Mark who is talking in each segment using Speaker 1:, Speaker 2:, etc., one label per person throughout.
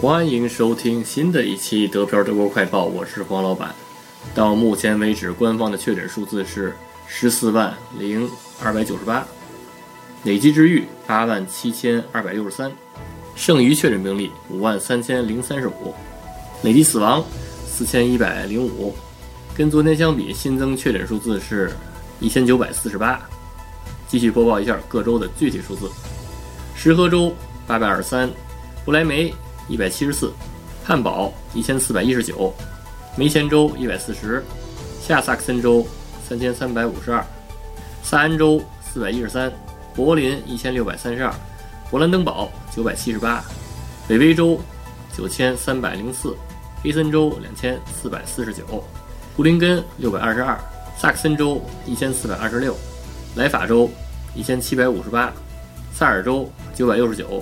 Speaker 1: 欢迎收听新的一期德漂德国快报，我是黄老板。到目前为止，官方的确诊数字是十四万零二百九十八，累计治愈八万七千二百六十三，剩余确诊病例五万三千零三十五，累计死亡四千一百零五。跟昨天相比，新增确诊数字是一千九百四十八。继续播报一下各州的具体数字：石河州八百二十三，不来梅。一百七十四，汉堡一千四百一十九，梅前州一百四十，下萨克森州三千三百五十二，萨恩州四百一十三，柏林一千六百三十二，勃兰登堡九百七十八，北威州九千三百零四，黑森州两千四百四十九，布林根六百二十二，萨克森州一千四百二十六，莱法州一千七百五十八，萨尔州九百六十九，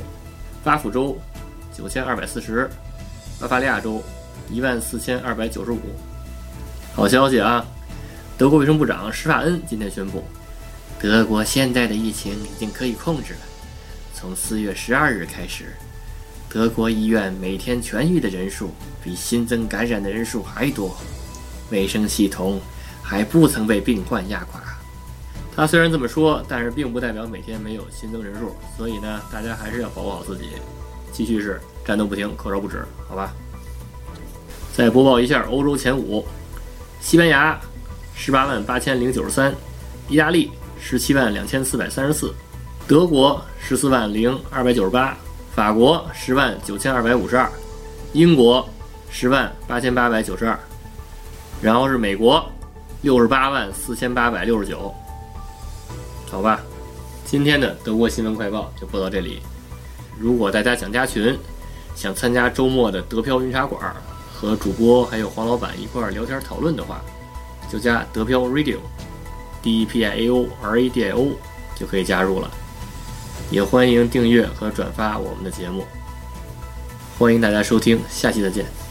Speaker 1: 巴甫州。九千二百四十，巴伐利亚州一万四千二百九十五。好消息啊！德国卫生部长施瓦恩今天宣布，德国现在的疫情已经可以控制了。从四月十二日开始，德国医院每天痊愈的人数比新增感染的人数还多，卫生系统还不曾被病患压垮。他虽然这么说，但是并不代表每天没有新增人数，所以呢，大家还是要保护好自己。继续是战斗不停，口罩不止，好吧。再播报一下欧洲前五：西班牙十八万八千零九十三，意大利十七万两千四百三十四，德国十四万零二百九十八，法国十万九千二百五十二，英国十万八千八百九十二，然后是美国六十八万四千八百六十九，好吧。今天的德国新闻快报就播到这里。如果大家想加群，想参加周末的德飘云茶馆，和主播还有黄老板一块儿聊天讨论的话，就加德飘 Radio，D E P I A O R A D I O 就可以加入了。也欢迎订阅和转发我们的节目，欢迎大家收听，下期再见。